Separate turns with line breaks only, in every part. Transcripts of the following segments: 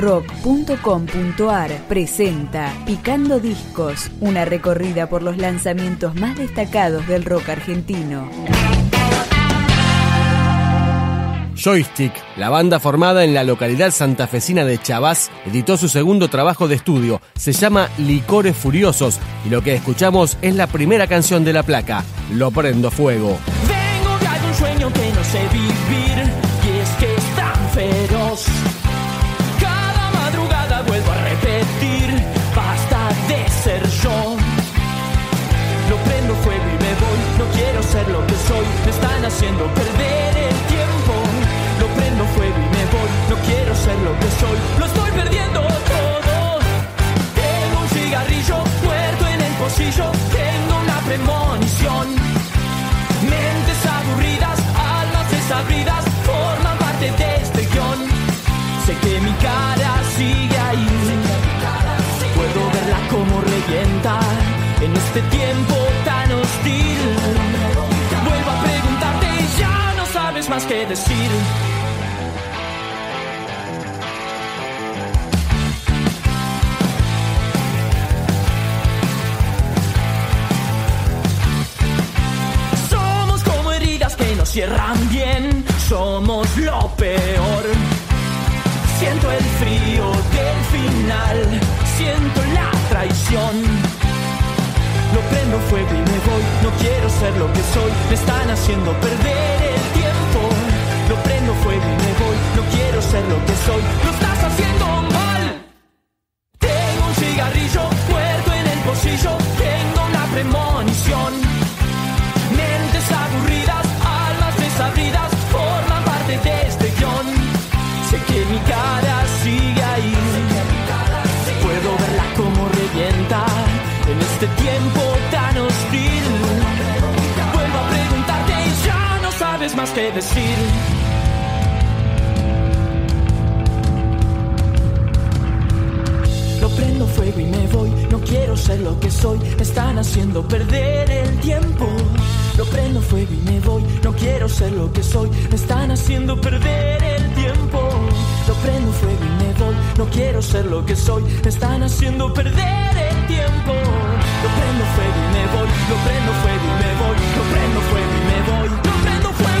rock.com.ar presenta Picando Discos, una recorrida por los lanzamientos más destacados del rock argentino.
Joystick, la banda formada en la localidad santafesina de Chavás, editó su segundo trabajo de estudio. Se llama Licores Furiosos y lo que escuchamos es la primera canción de la placa, Lo Prendo Fuego.
Vengo de algún sueño que no sé vivir más que decir. Somos como heridas que nos cierran bien, somos lo peor. Siento el frío del final, siento la traición. Lo prendo fuego y me voy, no quiero ser lo que soy, me están haciendo perder el tiempo. Prendo fuego y me voy, no quiero ser lo que soy, lo estás haciendo mal. Tengo un cigarrillo muerto en el bolsillo, tengo una premonición. Mentes aburridas, almas desabridas, forman parte de este guion. Sé que mi cara sigue ahí, puedo verla como revienta en este tiempo tan hostil. Vuelvo a preguntarte y ya no sabes más que decir. Fuego y me voy, no quiero ser lo que soy, me están haciendo perder el tiempo. Lo prendo fuego y me voy, no quiero ser lo que soy, me están haciendo perder el tiempo. Lo prendo fuego y me voy, no quiero ser lo que soy, me están haciendo perder el tiempo. Lo prendo fuego y me voy, lo prendo fuego y me voy, lo prendo fuego y me voy, lo prendo fuego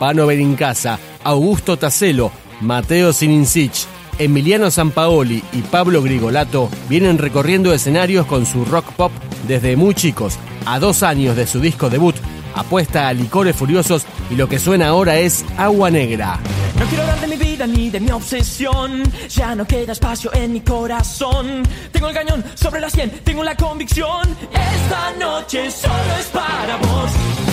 Pano Berincasa, Augusto Tacelo, Mateo Sinincich, Emiliano Sampaoli y Pablo Grigolato vienen recorriendo escenarios con su rock pop desde muy chicos. A dos años de su disco debut, apuesta a licores furiosos y lo que suena ahora es Agua Negra.
No quiero hablar de mi vida ni de mi obsesión. Ya no queda espacio en mi corazón. Tengo el cañón sobre la sien, tengo la convicción. Esta noche solo es para vos.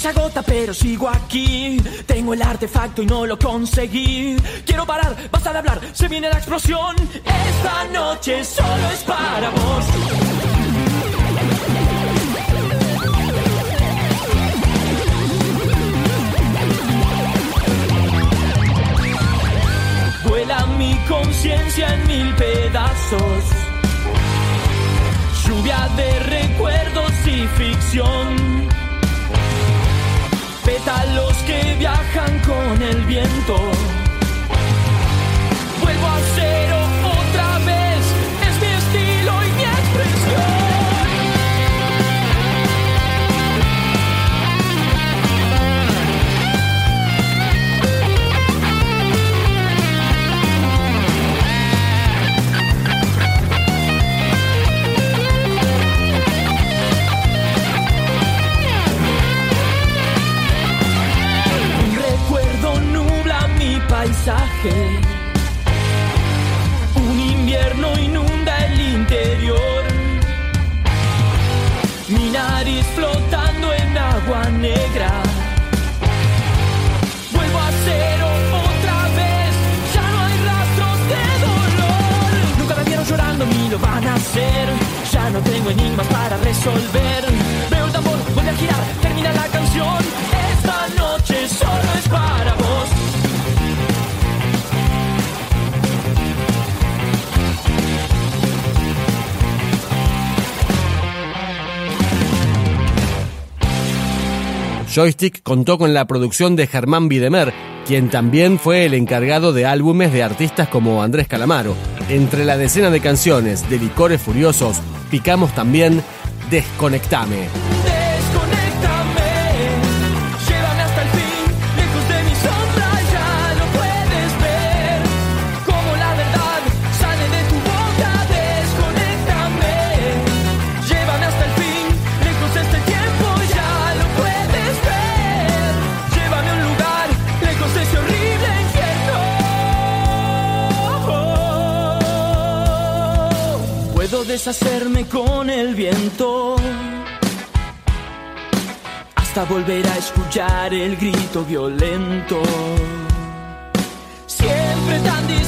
Se agota, pero sigo aquí. Tengo el artefacto y no lo conseguí. Quiero parar, basta de hablar, se viene la explosión. Esta noche solo es para vos. Vuela mi conciencia en mil pedazos. Lluvia de recuerdos y ficción. Pétalos que viajan con el viento. Un invierno inunda el interior. Mi nariz flotando en agua negra. Vuelvo a ser otra vez. Ya no hay rastros de dolor. Nunca me vieron llorando ni lo van a hacer. Ya no tengo enigmas para resolver.
Joystick contó con la producción de Germán Videmer, quien también fue el encargado de álbumes de artistas como Andrés Calamaro. Entre la decena de canciones de Licores Furiosos, picamos también Desconectame.
Deshacerme con el viento hasta volver a escuchar el grito violento. Siempre tan distante,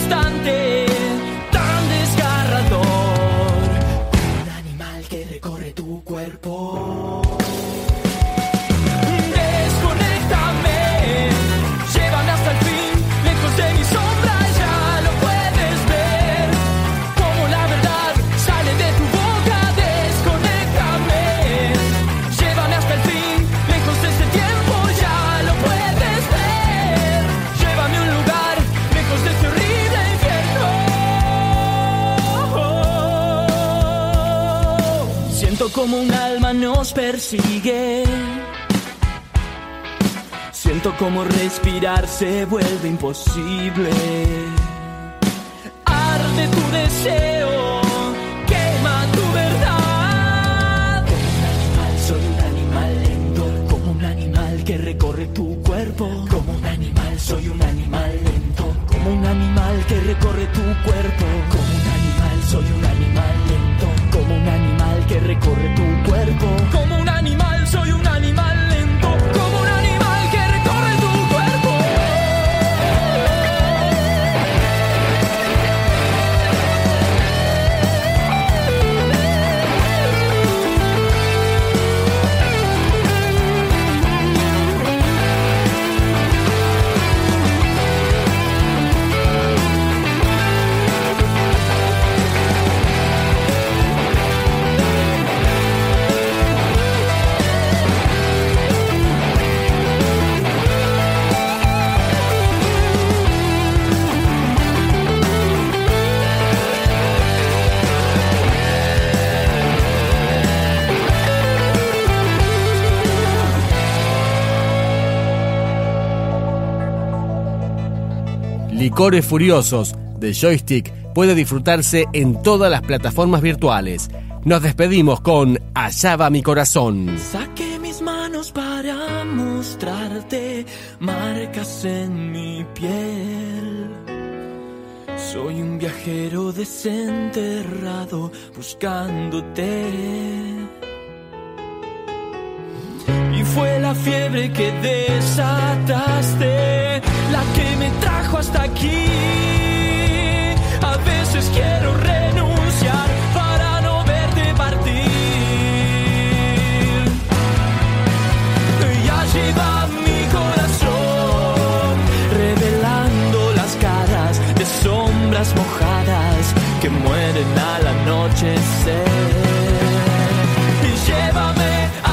como un alma nos persigue. Siento como respirar se vuelve imposible.
Licores Furiosos de Joystick puede disfrutarse en todas las plataformas virtuales. Nos despedimos con Allá va mi corazón.
Saqué mis manos para mostrarte marcas en mi piel. Soy un viajero desenterrado buscándote. Y fue la fiebre que desataste, la que me trajo hasta aquí. A veces quiero renunciar para no verte partir. Y allí va mi corazón, revelando las caras de sombras mojadas que mueren al anochecer. Y llévame hasta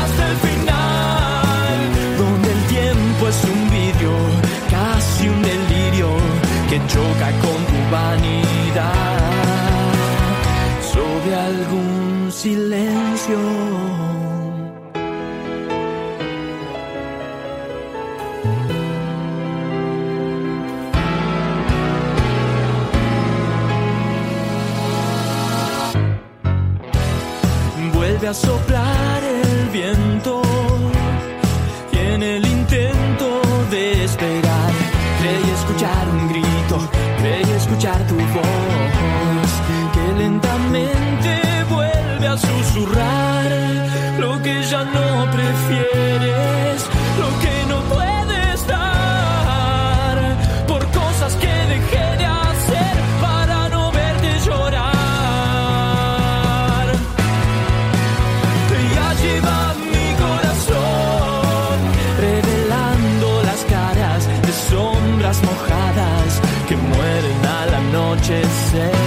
A soplar el viento y en el intento de esperar creí escuchar un grito, creí escuchar tu voz que lentamente vuelve a susurrar lo que ya no prefieres, just say